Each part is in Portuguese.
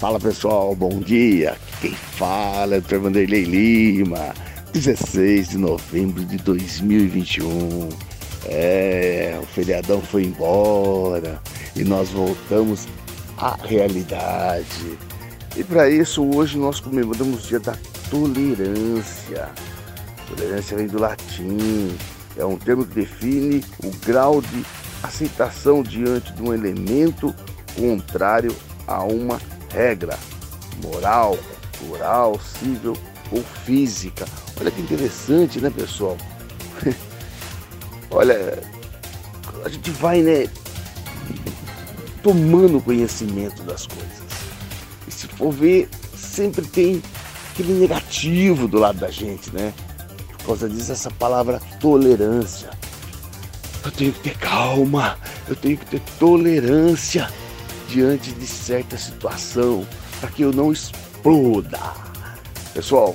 Fala pessoal, bom dia. Quem fala é o. Vanderlei Lima, 16 de novembro de 2021. É, o feriadão foi embora e nós voltamos à realidade. E para isso, hoje nós comemoramos o dia da tolerância. Tolerância vem do latim, é um termo que define o grau de aceitação diante de um elemento contrário a uma regra moral, cultural, civil ou física. Olha que interessante, né, pessoal? Olha, a gente vai, né, tomando conhecimento das coisas. E se for ver, sempre tem aquele negativo do lado da gente, né? Por causa disso, essa palavra tolerância. Eu tenho que ter calma, eu tenho que ter tolerância diante de certa situação, para que eu não exploda. Pessoal,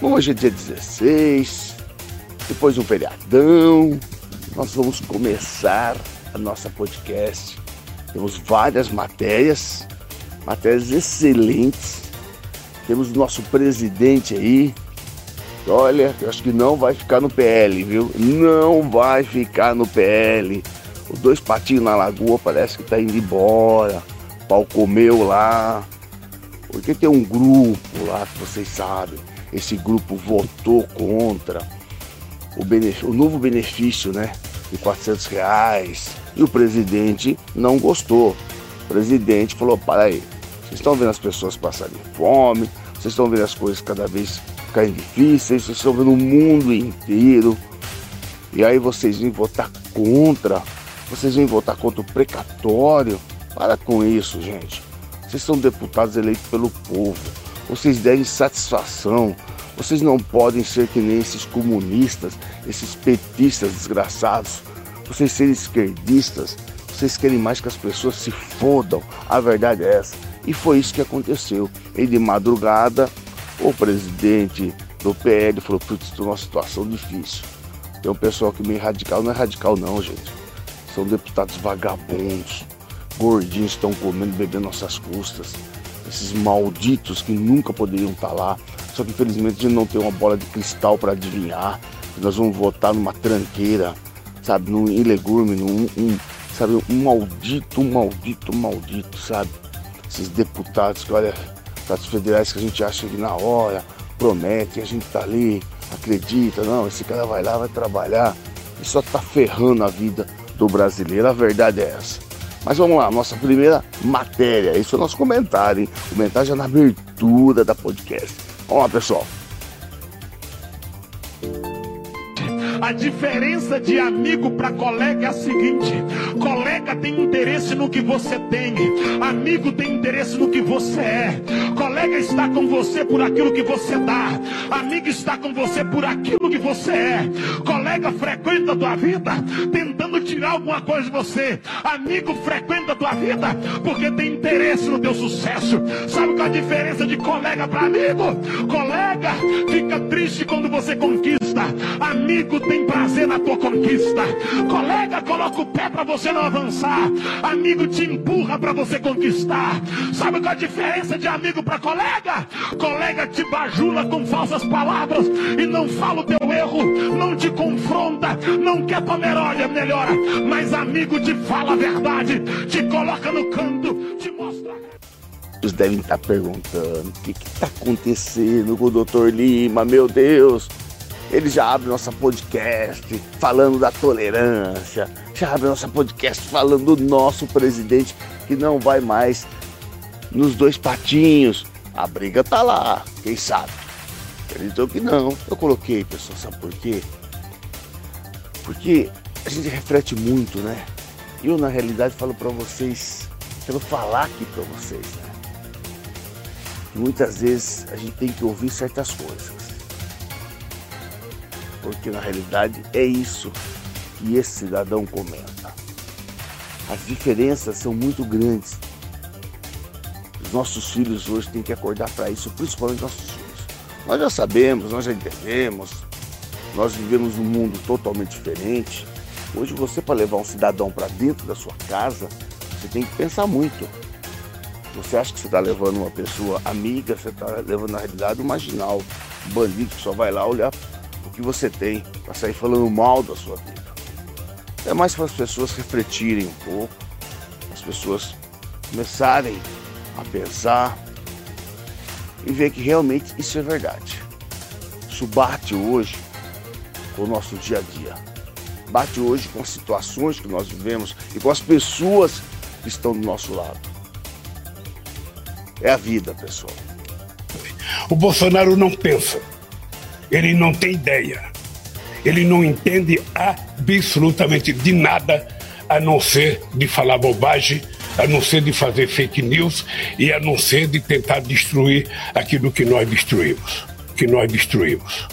hoje é dia 16, depois de um feriadão, nós vamos começar a nossa podcast. Temos várias matérias, matérias excelentes. Temos o nosso presidente aí. Olha, eu acho que não vai ficar no PL, viu? Não vai ficar no PL. Os dois patinhos na lagoa parece que tá indo embora. O pau comeu lá. Porque tem um grupo lá que vocês sabem. Esse grupo votou contra o, benefício, o novo benefício, né? De 400 reais. E o presidente não gostou. O presidente falou: para aí, vocês estão vendo as pessoas passarem fome, vocês estão vendo as coisas cada vez ficarem difíceis, vocês estão vendo o mundo inteiro. E aí vocês vêm votar contra vocês vêm votar contra o precatório? Para com isso, gente. Vocês são deputados eleitos pelo povo. Vocês devem satisfação. Vocês não podem ser que nem esses comunistas, esses petistas desgraçados. Vocês serem esquerdistas. Vocês querem mais que as pessoas se fodam. A verdade é essa. E foi isso que aconteceu. E de madrugada, o presidente do PL falou: Putz, estou numa situação difícil. Tem um pessoal que meio radical, não é radical, não, gente são deputados vagabundos, gordinhos estão comendo, bebendo nossas custas. Esses malditos que nunca poderiam estar lá. Só que infelizmente a gente não tem uma bola de cristal para adivinhar. Nós vamos votar numa tranqueira, sabe, num ilegume, num um, sabe, um maldito, um maldito, um maldito, sabe? Esses deputados que, olha, deputados federais que a gente acha que na hora prometem, a gente tá ali, acredita, não, esse cara vai lá, vai trabalhar e só tá ferrando a vida do brasileiro, a verdade é essa. Mas vamos lá, nossa primeira matéria. Esse é o nosso comentário, hein? Comentário já na abertura da podcast. Vamos lá, pessoal. A diferença de amigo para colega é a seguinte: colega tem interesse no que você tem, amigo tem interesse no que você é. Colega está com você por aquilo que você dá, amigo está com você por aquilo que você é. Colega frequenta a tua vida tentando tirar alguma coisa de você, amigo frequenta a tua vida porque tem interesse no teu sucesso. Sabe qual é a diferença de colega para amigo? Colega fica triste quando você conquista, amigo tem prazer na tua conquista. Colega coloca o pé para você não avançar. Amigo te empurra para você conquistar. Sabe qual é a diferença de amigo para colega? Colega te bajula com falsas palavras e não fala o teu erro, não te confronta, não quer melhora, melhora. Mas amigo te fala a verdade, te coloca no canto, te mostra. Vocês devem estar perguntando o que está acontecendo com o Dr. Lima, meu Deus. Ele já abre nossa podcast falando da tolerância, já abre nossa podcast falando do nosso presidente que não vai mais nos dois patinhos. A briga tá lá, quem sabe? Acreditou que não. Eu coloquei, pessoal, sabe por quê? Porque a gente reflete muito, né? Eu, na realidade, falo para vocês, quero falar aqui para vocês, né? muitas vezes a gente tem que ouvir certas coisas porque na realidade é isso que esse cidadão comenta. As diferenças são muito grandes. Os nossos filhos hoje têm que acordar para isso, principalmente nossos. Nós já sabemos, nós já entendemos, nós vivemos um mundo totalmente diferente. Hoje você para levar um cidadão para dentro da sua casa, você tem que pensar muito. Você acha que você está levando uma pessoa amiga, você está levando na realidade um marginal, um bandido que só vai lá olhar o que você tem, para sair falando mal da sua vida. É mais para as pessoas refletirem um pouco, as pessoas começarem a pensar e ver que realmente isso é verdade. Isso bate hoje com o nosso dia a dia. Bate hoje com as situações que nós vivemos e com as pessoas que estão do nosso lado. É a vida, pessoal. O Bolsonaro não pensa, ele não tem ideia, ele não entende absolutamente de nada a não ser de falar bobagem, a não ser de fazer fake news e a não ser de tentar destruir aquilo que nós destruímos, que nós destruímos,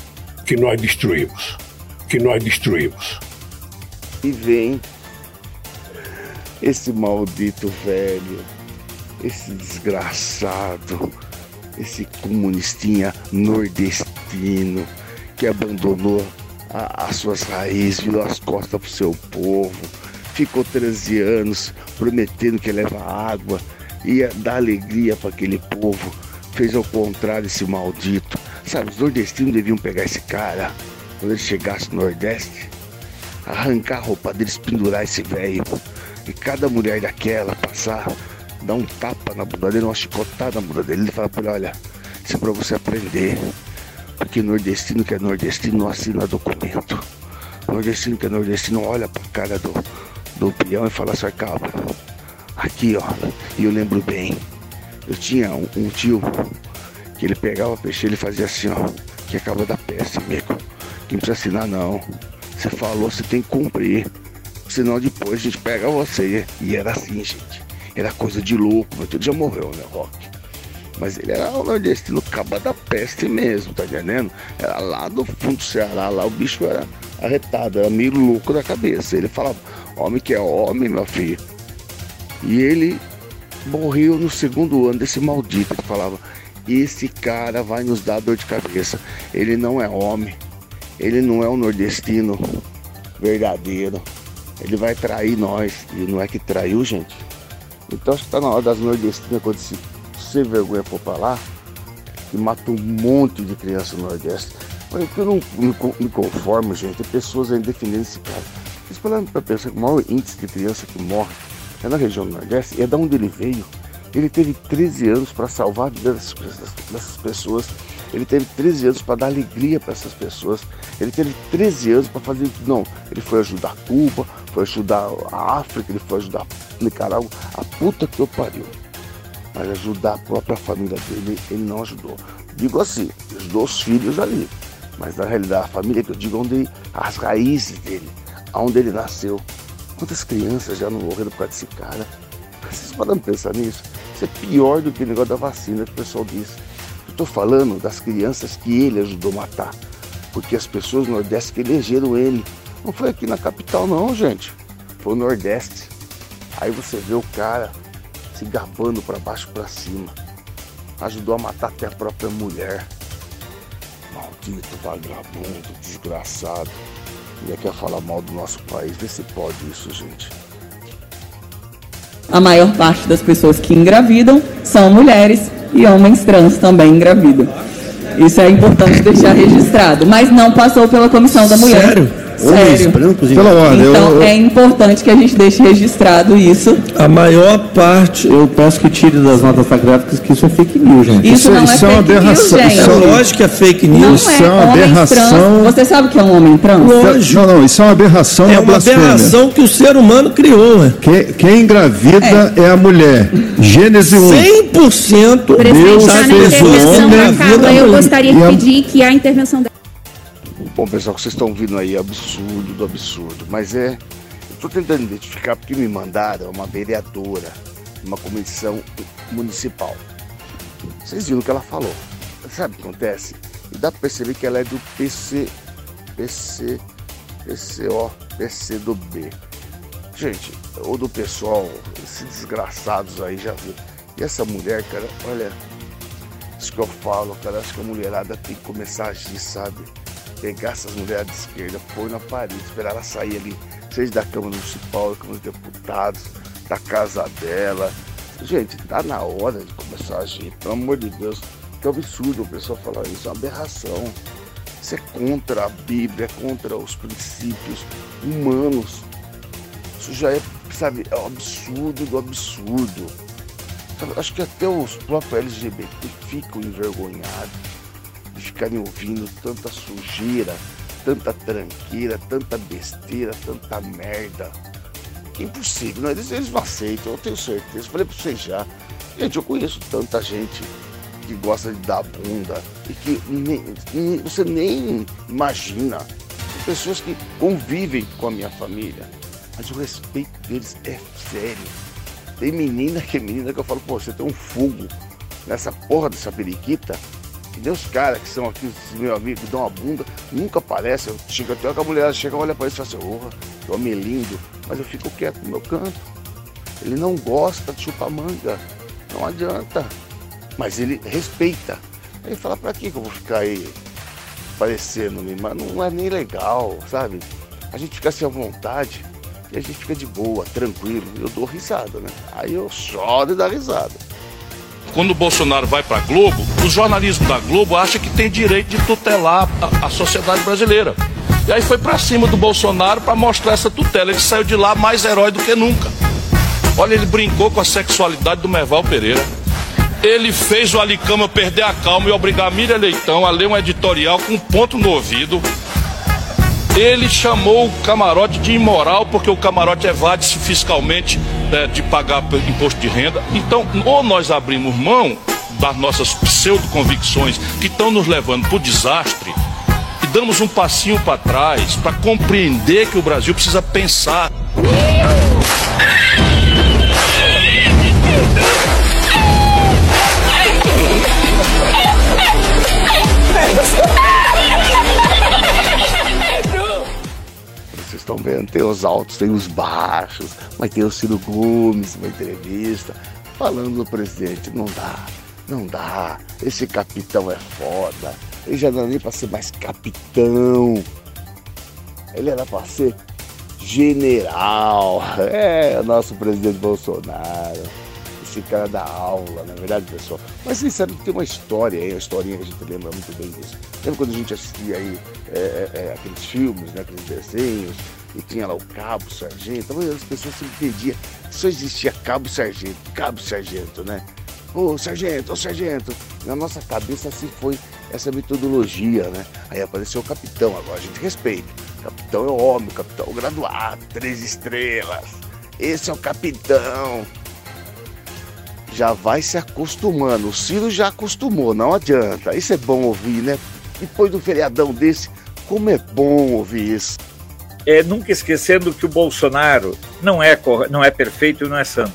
que nós destruímos, que nós destruímos. E vem esse maldito velho, esse desgraçado, esse comunistinha nordestino que abandonou a, as suas raízes, virou as costas pro seu povo, ficou 13 anos prometendo que leva água, ia dar alegria para aquele povo, fez ao contrário esse maldito. Sabe, os nordestinos deviam pegar esse cara quando ele chegasse no Nordeste, arrancar a roupa deles, pendurar esse velho e cada mulher daquela passar, dar um tapa na bunda dele, uma chicotada na bunda dele e falar pra ele, olha, isso é pra você aprender. Porque nordestino que é nordestino não assina documento. Nordestino que é nordestino olha pra cara do, do peão e fala assim, calma. Aqui ó, e eu lembro bem, eu tinha um, um tio que ele pegava peixe ele fazia assim, ó, que acaba da peste, amigo. Que não precisa assinar não. Você falou, você tem que cumprir senão depois a gente pega você. E era assim, gente. Era coisa de louco, meu tio já morreu, né, Rock? Mas ele era nordestino caba da peste mesmo, tá entendendo? Era lá do fundo do Ceará, lá o bicho era arretado, era meio louco da cabeça. Ele falava, homem que é homem, meu filho. E ele morreu no segundo ano desse maldito. Ele falava, esse cara vai nos dar dor de cabeça. Ele não é homem, ele não é um nordestino verdadeiro. Ele vai trair nós. E não é que traiu, gente. Então acho que tá na hora das nordestinas, quando se sem vergonha for lá, que mata um monte de criança no Nordeste. Eu não me, conformo, gente, é pessoas ainda defendendo esse cara. Vocês falando pra pensar que o maior índice de criança que morre é na região do Nordeste, e é da onde ele veio. Ele teve 13 anos para salvar dessas, dessas pessoas ele teve 13 anos para dar alegria para essas pessoas. Ele teve 13 anos para fazer. Não, ele foi ajudar Cuba, foi ajudar a África, ele foi ajudar Nicarágua. A puta que eu pariu. Mas ajudar a própria família dele, ele não ajudou. Digo assim, ajudou os filhos ali. Mas na realidade, a família que eu digo, onde as raízes dele, aonde ele nasceu. Quantas crianças já não morreram por causa desse cara? Vocês podem pensar nisso? Isso é pior do que o negócio da vacina que o pessoal diz. Estou falando das crianças que ele ajudou a matar. Porque as pessoas do Nordeste que elegeram ele. Não foi aqui na capital não, gente. Foi no Nordeste. Aí você vê o cara se gabando para baixo para cima. Ajudou a matar até a própria mulher. Maldito vagabundo, desgraçado. E quer falar mal do nosso país. Vê se pode isso, gente. A maior parte das pessoas que engravidam são mulheres e homens trans também engravidam. Isso é importante deixar registrado, mas não passou pela comissão da mulher. Sério? Sério. brancos, pela ordem. Então eu, eu... é importante que a gente deixe registrado isso. A maior parte, eu peço que tire das notas gráficas que isso é fake news, gente. Isso, isso não é, isso é, uma aberração. News, isso é lógico que é fake news. Não isso é, é uma aberração. Trans. Você sabe o que é um homem trans? Lógico. Não, não, isso é uma aberração. É uma aberração que o ser humano criou. Né? Quem, quem engravida é. é. a mulher. Gênesis 1. 100% Deus fez o homem. Eu gostaria de pedir que a intervenção da Bom, pessoal, que vocês estão vindo aí, absurdo do absurdo. Mas é. Estou tentando identificar porque me mandaram uma vereadora, uma comissão municipal. Vocês viram o que ela falou. Sabe o que acontece? E dá para perceber que ela é do PC. PC. PCO. PC do B. Gente, ou do pessoal, esses desgraçados aí já viram. E essa mulher, cara, olha. Isso que eu falo, cara, acho que a mulherada tem que começar a agir, sabe? Pegar essas mulheres de esquerda, pôr na parede, esperar ela sair ali, seja da Câmara Municipal, da Câmara dos Deputados, da casa dela, Gente, tá na hora de começar a agir, pelo amor de Deus. Que absurdo o pessoal falar isso, é uma aberração. Isso é contra a Bíblia, é contra os princípios humanos. Isso já é, sabe, é um absurdo do absurdo. Acho que até os próprios LGBT ficam envergonhados ficarem ouvindo tanta sujeira, tanta tranqueira, tanta besteira, tanta merda. Que é impossível, não, eles, eles não aceitam, eu tenho certeza. Falei pra vocês já. Gente, eu conheço tanta gente que gosta de dar bunda e que nem, nem, você nem imagina. Pessoas que convivem com a minha família, mas o respeito deles é sério. Tem menina que é menina que eu falo, pô, você tem um fogo nessa porra dessa periquita. Tem os caras que são aqui, meu amigo, que dão uma bunda, nunca aparece. Eu chego até que a mulher chega, olha para ele e fala assim, porra, que homem lindo. Mas eu fico quieto no meu canto. Ele não gosta de chupar manga. Não adianta mas ele respeita. Ele fala, pra que eu vou ficar aí parecendo mas não é nem legal, sabe? A gente fica assim à vontade e a gente fica de boa, tranquilo. Eu dou risada, né? Aí eu choro e dá risada. Quando o Bolsonaro vai para Globo, o jornalismo da Globo acha que tem direito de tutelar a, a sociedade brasileira. E aí foi para cima do Bolsonaro para mostrar essa tutela. Ele saiu de lá mais herói do que nunca. Olha, ele brincou com a sexualidade do Merval Pereira ele fez o Alicama perder a calma e obrigar a Miriam Leitão a ler um editorial com um ponto no ouvido. Ele chamou o camarote de imoral porque o camarote evade-se fiscalmente né, de pagar imposto de renda. Então, ou nós abrimos mão das nossas pseudo-convicções que estão nos levando para o desastre e damos um passinho para trás para compreender que o Brasil precisa pensar. Estão vendo, tem os altos, tem os baixos, mas tem o Ciro Gomes, uma entrevista, falando do presidente. Não dá, não dá. Esse capitão é foda. Ele já não é nem para ser mais capitão. Ele era para ser general. É, nosso presidente Bolsonaro esse cara da aula, na verdade, pessoal. Mas vocês sabem que tem uma história aí, uma historinha que a gente lembra muito bem disso. Lembra quando a gente assistia aí é, é, é aqueles filmes, né, aqueles desenhos, e tinha lá o cabo, sargento, as pessoas se entendiam só existia cabo sargento, cabo sargento, né? Ô sargento, ô sargento. Na nossa cabeça assim foi essa metodologia, né? Aí apareceu o capitão, agora a gente respeita. O capitão é o homem, o capitão é o graduado, três estrelas. Esse é o capitão já vai se acostumando. O Ciro já acostumou, não adianta. Isso é bom ouvir, né? Depois do feriadão desse, como é bom ouvir isso. É, nunca esquecendo que o Bolsonaro não é, não é perfeito e não é santo.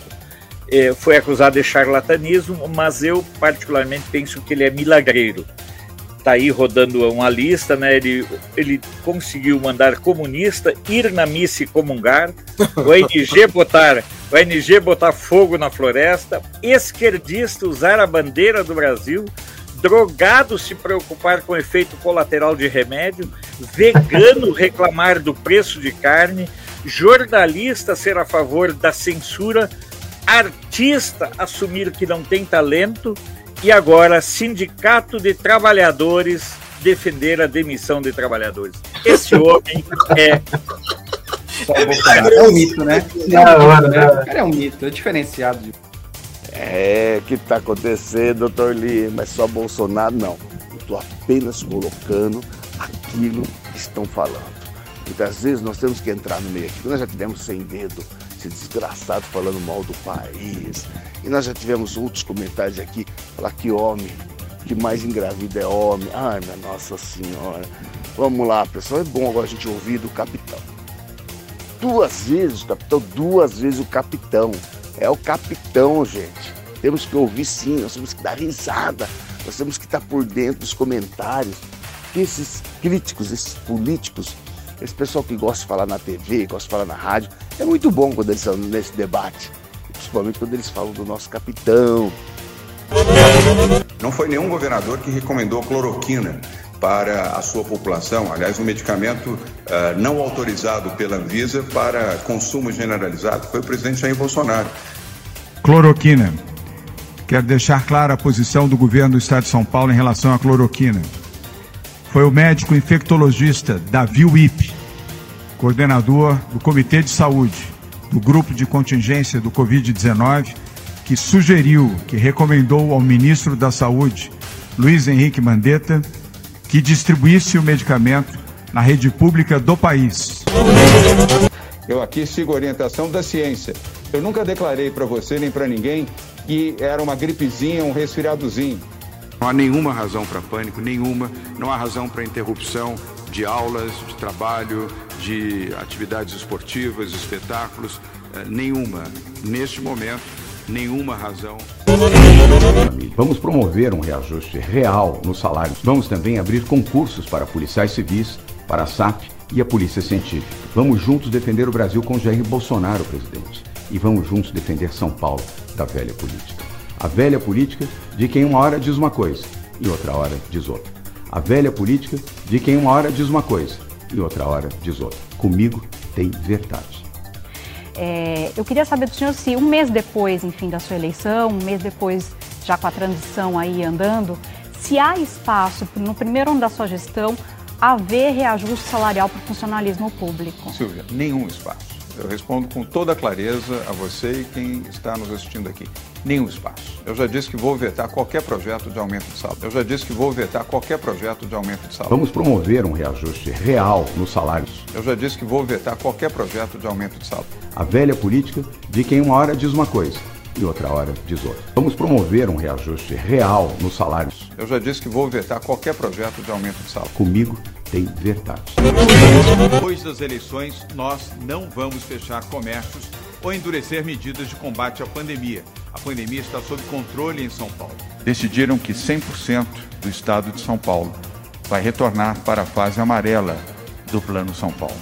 É, foi acusado de charlatanismo, mas eu particularmente penso que ele é milagreiro. Está aí rodando uma lista, né? Ele, ele conseguiu mandar comunista ir na missa e comungar, o NG botar o NG botar fogo na floresta, esquerdista usar a bandeira do Brasil, drogado se preocupar com efeito colateral de remédio, vegano reclamar do preço de carne, jornalista ser a favor da censura, artista assumir que não tem talento e agora sindicato de trabalhadores defender a demissão de trabalhadores. Esse homem é é um mito, né? Não, né? O cara é um mito, é diferenciado. É, que tá acontecendo, doutor Lima? É só Bolsonaro? Não. Eu tô apenas colocando aquilo que estão falando. Muitas vezes nós temos que entrar no meio aqui. Nós já tivemos sem dedo, esse desgraçado falando mal do país. E nós já tivemos outros comentários aqui, falar que homem, que mais engravida é homem. Ai, minha Nossa Senhora. Vamos lá, pessoal. É bom agora a gente ouvir do capitão duas vezes o capitão, duas vezes o capitão. É o capitão, gente. Temos que ouvir sim, nós temos que dar risada, nós temos que estar por dentro dos comentários. Esses críticos, esses políticos, esse pessoal que gosta de falar na TV, gosta de falar na rádio, é muito bom quando eles estão nesse debate. Principalmente quando eles falam do nosso capitão. Não foi nenhum governador que recomendou cloroquina para a sua população. Aliás, um medicamento uh, não autorizado pela Anvisa para consumo generalizado foi o presidente Jair Bolsonaro. Cloroquina. Quero deixar clara a posição do governo do Estado de São Paulo em relação à cloroquina. Foi o médico infectologista Davi Wip, coordenador do Comitê de Saúde do Grupo de Contingência do Covid-19, que sugeriu, que recomendou ao ministro da Saúde, Luiz Henrique Mandetta, que distribuísse o medicamento na rede pública do país. Eu aqui sigo a orientação da ciência. Eu nunca declarei para você nem para ninguém que era uma gripezinha, um resfriadozinho. Não há nenhuma razão para pânico, nenhuma. Não há razão para interrupção de aulas, de trabalho, de atividades esportivas, espetáculos, eh, nenhuma. Neste momento, nenhuma razão. Vamos promover um reajuste real nos salários. Vamos também abrir concursos para policiais civis, para a SAP e a Polícia Científica. Vamos juntos defender o Brasil com Jair Bolsonaro, presidente. E vamos juntos defender São Paulo da velha política. A velha política de quem uma hora diz uma coisa e outra hora diz outra. A velha política de quem uma hora diz uma coisa e outra hora diz outra. Comigo tem verdade. É, eu queria saber do senhor se um mês depois, enfim, da sua eleição, um mês depois, já com a transição aí andando, se há espaço no primeiro ano da sua gestão haver reajuste salarial para o funcionalismo público. Silvia, nenhum espaço. Eu respondo com toda clareza a você e quem está nos assistindo aqui. Nenhum espaço. Eu já disse que vou vetar qualquer projeto de aumento de salário. Eu já disse que vou vetar qualquer projeto de aumento de salário. Vamos promover um reajuste real nos salários. Eu já disse que vou vetar qualquer projeto de aumento de salário. A velha política de quem uma hora diz uma coisa e outra hora diz outra. Vamos promover um reajuste real nos salários. Eu já disse que vou vetar qualquer projeto de aumento de salário. Comigo tem verdade. Depois das eleições, nós não vamos fechar comércios ou endurecer medidas de combate à pandemia. A pandemia está sob controle em São Paulo. Decidiram que 100% do estado de São Paulo vai retornar para a fase amarela do Plano São Paulo.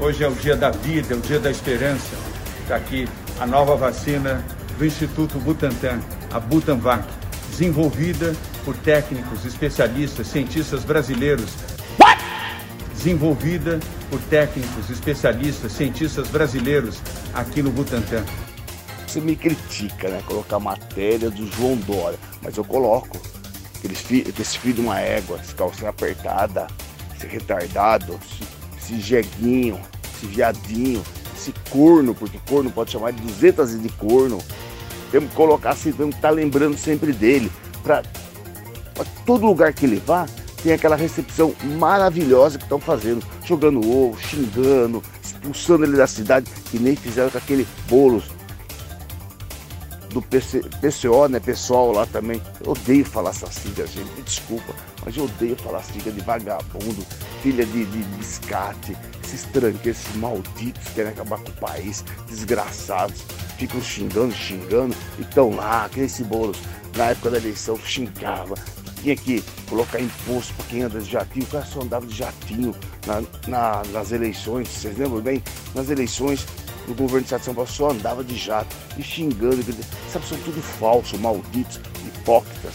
Hoje é o dia da vida, é o dia da esperança. Está aqui a nova vacina do Instituto Butantan, a Butanvac, desenvolvida por técnicos, especialistas, cientistas brasileiros. What? Desenvolvida por técnicos, especialistas, cientistas brasileiros aqui no Butantan. Você me critica, né? Colocar matéria do João Dória, mas eu coloco. Aquele esse filho de uma égua, esse calcinha apertada, esse retardado, esse, esse jeguinho, esse viadinho, esse corno, porque corno pode chamar de 200 de corno. Temos que colocar assim, temos que estar tá lembrando sempre dele. Para todo lugar que ele vá, tem aquela recepção maravilhosa que estão fazendo, jogando ovo, xingando, expulsando ele da cidade, que nem fizeram com aquele bolo do PC, PCO, né, pessoal lá também. Eu odeio falar essa sigla, gente, me desculpa, mas eu odeio falar sigla de vagabundo, filha de, de biscate, esses tranqueiros, esses malditos que querem acabar com o país, desgraçados, ficam xingando, xingando, e estão lá, aqueles bolos na época da eleição xingava, tinha que colocar imposto para quem anda de jatinho, o cara só andava de jatinho na, na, nas eleições, vocês lembram bem? Nas eleições o governo do Estado de São Paulo só andava de jato e xingando, sabe, são tudo falso, malditos, hipócritas,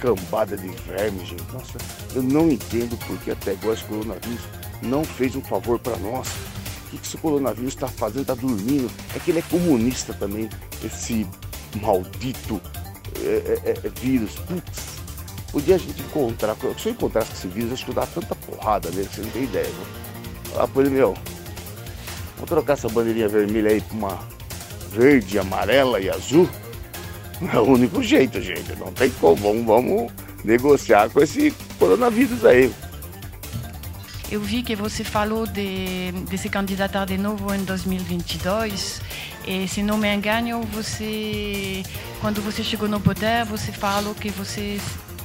cambada de vermes, gente. Nossa, eu não entendo porque até agora esse coronavírus não fez um favor para nós. O que esse coronavírus está fazendo? Está dormindo? É que ele é comunista também, esse maldito é, é, é, vírus. Putz, podia a gente encontrar, se eu encontrasse esse vírus, acho que eu dava tanta porrada nele, você não tem ideia. Por ele, meu, Vou trocar essa bandeirinha vermelha aí pra uma verde, amarela e azul. É o único jeito, gente. Não tem como. Vamos, vamos negociar com esse coronavírus aí. Eu vi que você falou de, de se candidatar de novo em 2022. E, se não me engano, você, quando você chegou no poder, você falou que você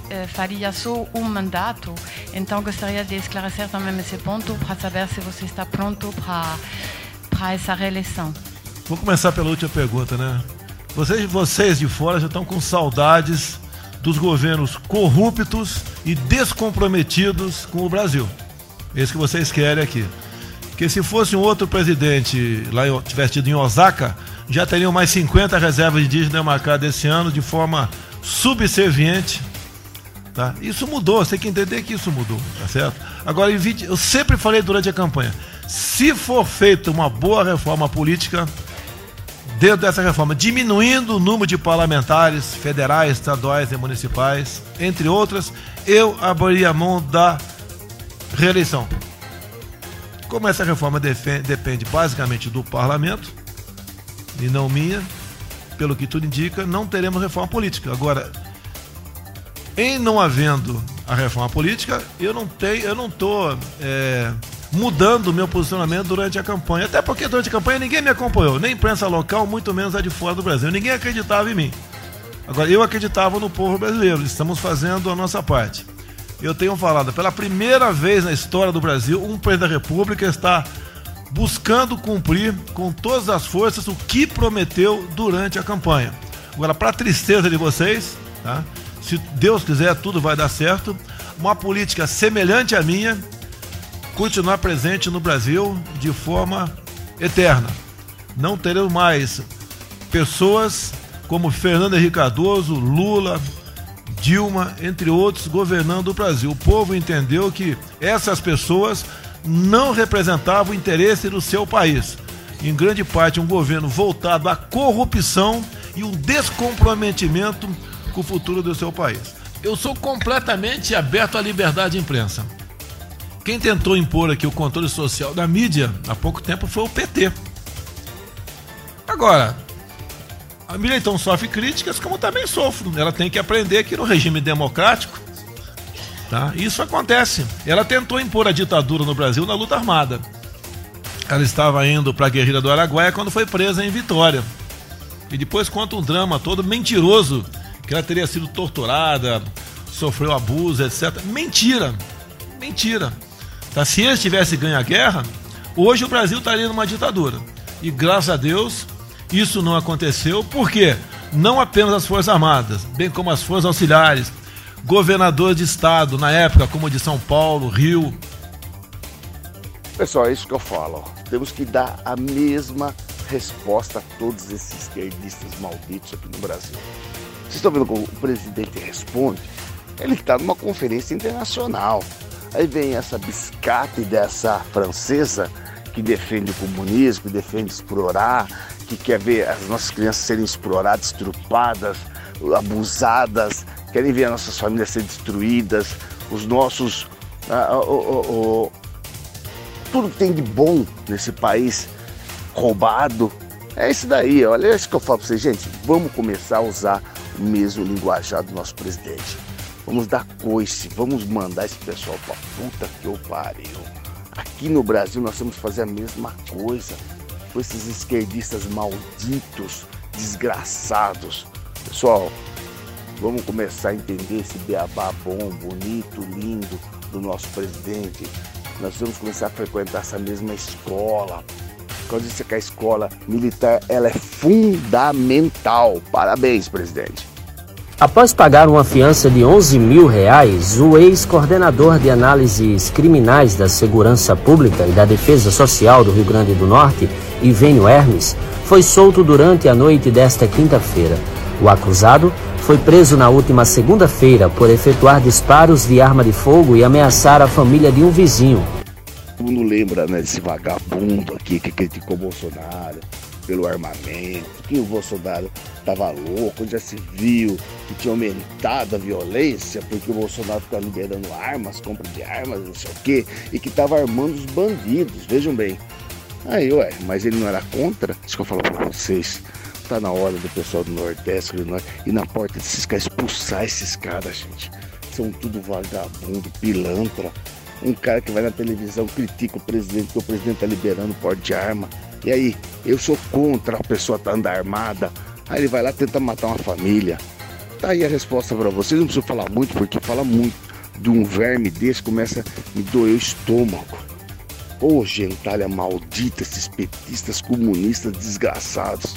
eh, faria só um mandato. Então, gostaria de esclarecer também esse ponto para saber se você está pronto para para essa reeleição? Vou começar pela última pergunta, né? Vocês, vocês de fora já estão com saudades dos governos corruptos e descomprometidos com o Brasil. Esse que vocês querem aqui. Porque se fosse um outro presidente lá tivesse tido em Osaka, já teriam mais 50 reservas de indígenas demarcadas esse ano de forma subserviente. Tá? Isso mudou, você tem que entender que isso mudou, tá certo? Agora, eu sempre falei durante a campanha, se for feita uma boa reforma política, dentro dessa reforma, diminuindo o número de parlamentares federais, estaduais e municipais, entre outras, eu abriria a mão da reeleição. Como essa reforma depende basicamente do parlamento e não minha, pelo que tudo indica, não teremos reforma política. Agora, em não havendo a reforma política, eu não tenho, eu não estou é, mudando o meu posicionamento durante a campanha. Até porque durante a campanha ninguém me acompanhou, nem imprensa local, muito menos a de fora do Brasil. Ninguém acreditava em mim. Agora, eu acreditava no povo brasileiro, estamos fazendo a nossa parte. Eu tenho falado, pela primeira vez na história do Brasil, um presidente da República está buscando cumprir com todas as forças o que prometeu durante a campanha. Agora, para tristeza de vocês, tá? Se Deus quiser, tudo vai dar certo. Uma política semelhante à minha continuar presente no Brasil de forma eterna. Não teremos mais pessoas como Fernando Henrique Cardoso, Lula, Dilma, entre outros, governando o Brasil. O povo entendeu que essas pessoas não representavam o interesse do seu país. Em grande parte, um governo voltado à corrupção e um descomprometimento com o futuro do seu país. Eu sou completamente aberto à liberdade de imprensa. Quem tentou impor aqui o controle social da mídia há pouco tempo foi o PT. Agora, a mídia então sofre críticas, como também sofro. Ela tem que aprender que no regime democrático, tá? isso acontece. Ela tentou impor a ditadura no Brasil na luta armada. Ela estava indo para a guerrilha do Araguaia quando foi presa em Vitória. E depois conta um drama todo mentiroso que ela teria sido torturada, sofreu abuso, etc. Mentira! Mentira! Tá? Se eles tivessem ganho a guerra, hoje o Brasil estaria numa ditadura. E graças a Deus, isso não aconteceu. Por quê? Não apenas as Forças Armadas, bem como as Forças Auxiliares, governadores de estado, na época, como de São Paulo, Rio. Pessoal, é isso que eu falo. Temos que dar a mesma resposta a todos esses esquerdistas malditos aqui no Brasil. Vocês estão vendo como o presidente responde? Ele está numa conferência internacional. Aí vem essa biscate dessa francesa que defende o comunismo, que defende explorar, que quer ver as nossas crianças serem exploradas, estrupadas, abusadas, querem ver as nossas famílias serem destruídas, os nossos. Ah, oh, oh, oh, tudo que tem de bom nesse país roubado. É isso daí, olha, é isso que eu falo pra vocês, gente. Vamos começar a usar mesmo linguajar do nosso presidente. Vamos dar coice, vamos mandar esse pessoal pra puta que eu pariu. Aqui no Brasil nós temos que fazer a mesma coisa com esses esquerdistas malditos, desgraçados. Pessoal, vamos começar a entender esse beabá bom, bonito, lindo do nosso presidente. Nós vamos começar a frequentar essa mesma escola. Quando disse que a escola militar ela é fundamental. Parabéns, presidente. Após pagar uma fiança de 11 mil reais, o ex-coordenador de análises criminais da Segurança Pública e da Defesa Social do Rio Grande do Norte, Ivênio Hermes, foi solto durante a noite desta quinta-feira. O acusado foi preso na última segunda-feira por efetuar disparos de arma de fogo e ameaçar a família de um vizinho. Mundo lembra né, desse vagabundo aqui que criticou Bolsonaro pelo armamento, que o Bolsonaro estava louco, já se viu que tinha aumentado a violência porque o Bolsonaro ficava liberando armas, compra de armas, não sei o quê, e que estava armando os bandidos, vejam bem. Aí, ué, mas ele não era contra? Isso que eu falo para vocês. Tá na hora do pessoal do Nordeste do ir na porta desses caras, expulsar esses caras, gente. São tudo vagabundo, pilantra. Um cara que vai na televisão critica o presidente, que o presidente tá liberando porte de arma. E aí, eu sou contra a pessoa tá andando armada. Aí ele vai lá tentar matar uma família. Tá aí a resposta para vocês. Não preciso falar muito, porque fala muito de um verme desse, começa a me doer o estômago. Ô oh, gentalha maldita, esses petistas comunistas desgraçados.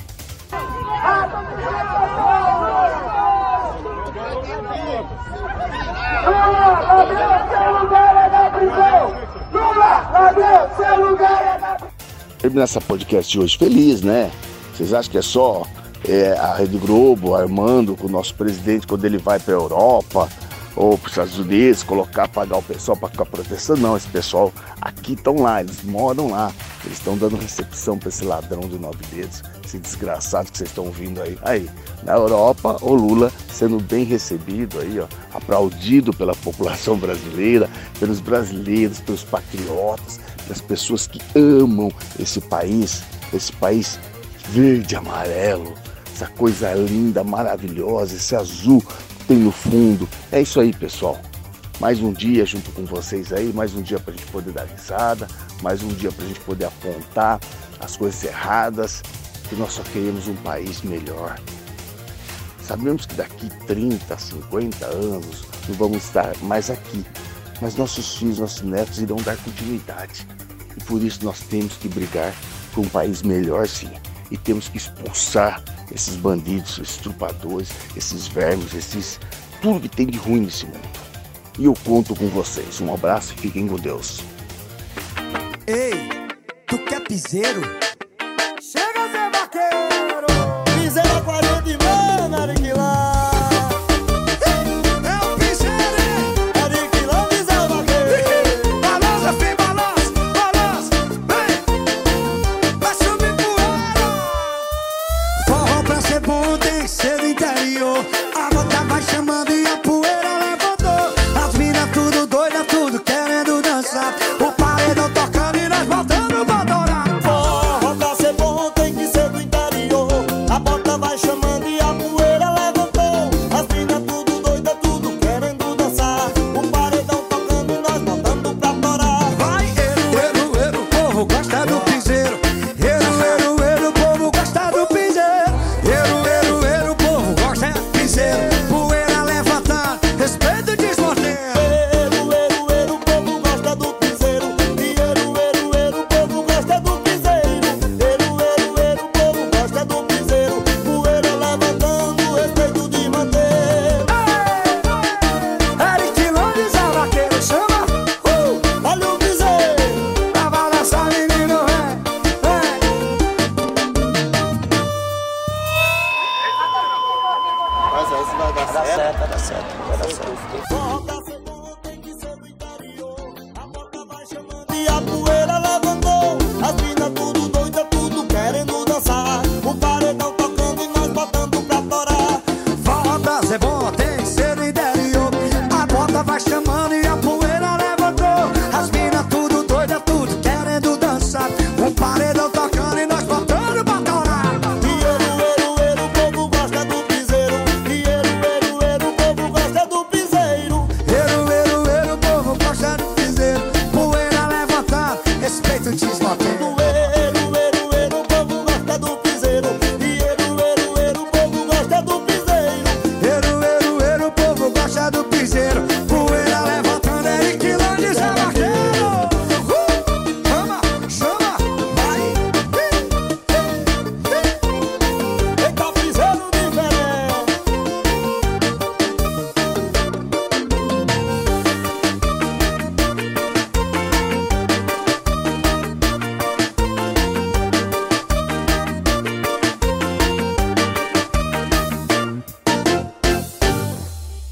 Lula, Ladrão, seu lugar é na prisão! Ladrão, seu lugar é essa podcast hoje feliz, né? Vocês acham que é só é, a Rede Globo armando com o nosso presidente quando ele vai para a Europa, ou para os Estados Unidos, colocar, pagar o pessoal para ficar protestando. Não, esse pessoal aqui estão lá, eles moram lá. Eles estão dando recepção para esse ladrão de nove dedos, esse desgraçado que vocês estão ouvindo aí. Aí, na Europa, o Lula sendo bem recebido aí, ó, aplaudido pela população brasileira, pelos brasileiros, pelos patriotas, pelas pessoas que amam esse país, esse país verde, amarelo, essa coisa linda, maravilhosa, esse azul tem no fundo. É isso aí, pessoal. Mais um dia junto com vocês aí, mais um dia para a gente poder dar risada, mais um dia para a gente poder apontar as coisas erradas, que nós só queremos um país melhor. Sabemos que daqui 30, 50 anos não vamos estar mais aqui, mas nossos filhos, nossos netos irão dar continuidade. E por isso nós temos que brigar por um país melhor, sim. E temos que expulsar esses bandidos, esses trupadores, esses vermes, esses tudo que tem de ruim nesse mundo. E eu conto com vocês. Um abraço e fiquem com Deus. Ei, tu quer piseiro?